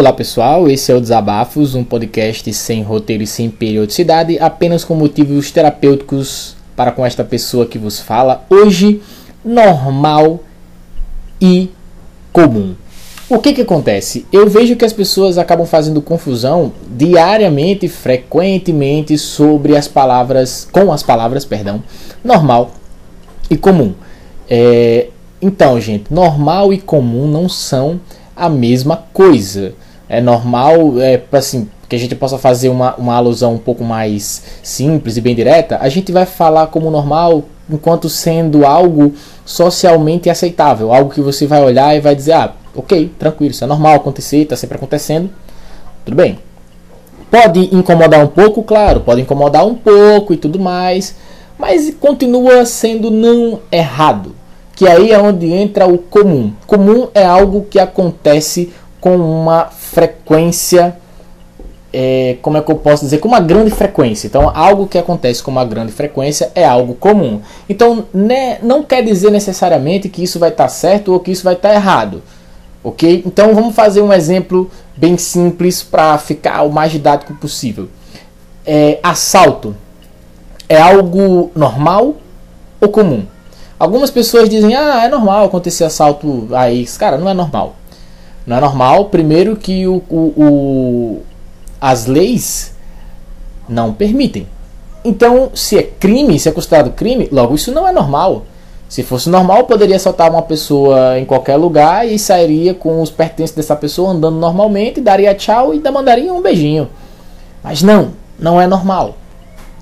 Olá pessoal, esse é o Desabafos, um podcast sem roteiro e sem periodicidade, apenas com motivos terapêuticos para com esta pessoa que vos fala. Hoje, normal e comum. O que que acontece? Eu vejo que as pessoas acabam fazendo confusão diariamente, frequentemente sobre as palavras, com as palavras, perdão, normal e comum. É, então, gente, normal e comum não são a mesma coisa. É normal, é assim, que a gente possa fazer uma, uma alusão um pouco mais simples e bem direta, a gente vai falar como normal enquanto sendo algo socialmente aceitável, algo que você vai olhar e vai dizer, ah, ok, tranquilo, isso é normal acontecer, está sempre acontecendo, tudo bem. Pode incomodar um pouco, claro, pode incomodar um pouco e tudo mais, mas continua sendo não errado que aí é onde entra o comum. Comum é algo que acontece com uma frequência, é, como é que eu posso dizer, com uma grande frequência. Então, algo que acontece com uma grande frequência é algo comum. Então, né, não quer dizer necessariamente que isso vai estar tá certo ou que isso vai estar tá errado. Ok? Então, vamos fazer um exemplo bem simples para ficar o mais didático possível. É, assalto é algo normal ou comum? Algumas pessoas dizem, ah, é normal acontecer assalto aí. Cara, não é normal. Não é normal, primeiro que o, o, o, as leis não permitem. Então, se é crime, se é considerado crime, logo isso não é normal. Se fosse normal, poderia assaltar uma pessoa em qualquer lugar e sairia com os pertences dessa pessoa andando normalmente, daria tchau e mandaria um beijinho. Mas não, não é normal.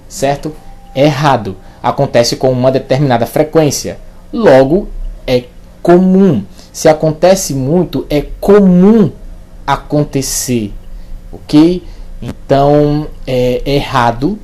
Certo? É errado acontece com uma determinada frequência. Logo, é comum. Se acontece muito, é comum acontecer. Ok? Então, é errado.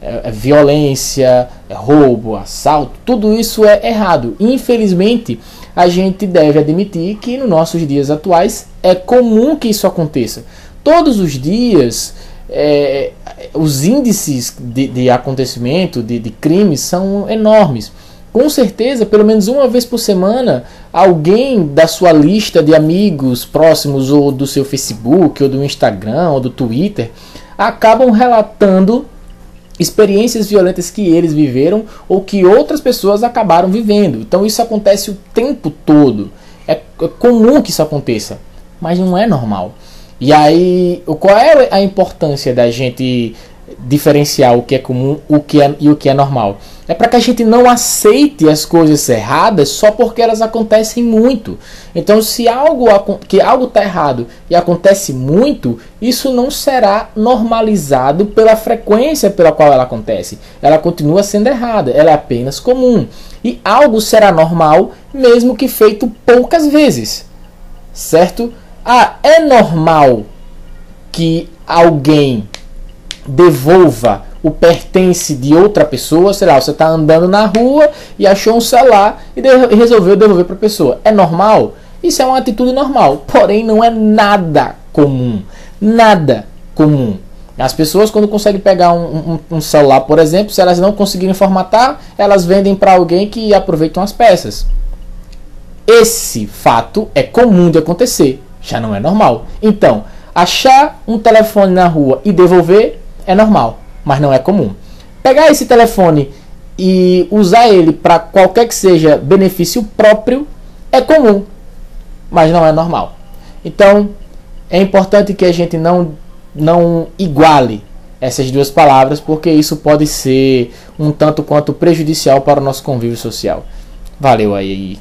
É, é violência, é roubo, assalto, tudo isso é errado. Infelizmente, a gente deve admitir que nos nossos dias atuais é comum que isso aconteça. Todos os dias é, os índices de, de acontecimento, de, de crimes, são enormes. Com certeza, pelo menos uma vez por semana, alguém da sua lista de amigos próximos, ou do seu Facebook, ou do Instagram, ou do Twitter, acabam relatando experiências violentas que eles viveram ou que outras pessoas acabaram vivendo. Então isso acontece o tempo todo. É, é comum que isso aconteça, mas não é normal. E aí, qual é a importância da gente diferenciar o que é comum o que é, e o que é normal? É para que a gente não aceite as coisas erradas só porque elas acontecem muito. Então, se algo que algo está errado e acontece muito, isso não será normalizado pela frequência pela qual ela acontece. Ela continua sendo errada, ela é apenas comum. E algo será normal mesmo que feito poucas vezes. Certo? Ah, é normal que alguém devolva o pertence de outra pessoa, sei lá, você está andando na rua e achou um celular e, de resolveu devolver para a pessoa. É normal? Isso é uma atitude normal, porém não é nada comum. Nada comum. As pessoas, quando conseguem pegar um, um, um celular, por exemplo, se elas não conseguirem formatar, elas vendem para alguém que aproveitam as peças. Esse fato é comum de acontecer já não é normal. Então, achar um telefone na rua e devolver é normal, mas não é comum. Pegar esse telefone e usar ele para qualquer que seja benefício próprio é comum, mas não é normal. Então, é importante que a gente não não iguale essas duas palavras, porque isso pode ser um tanto quanto prejudicial para o nosso convívio social. Valeu aí.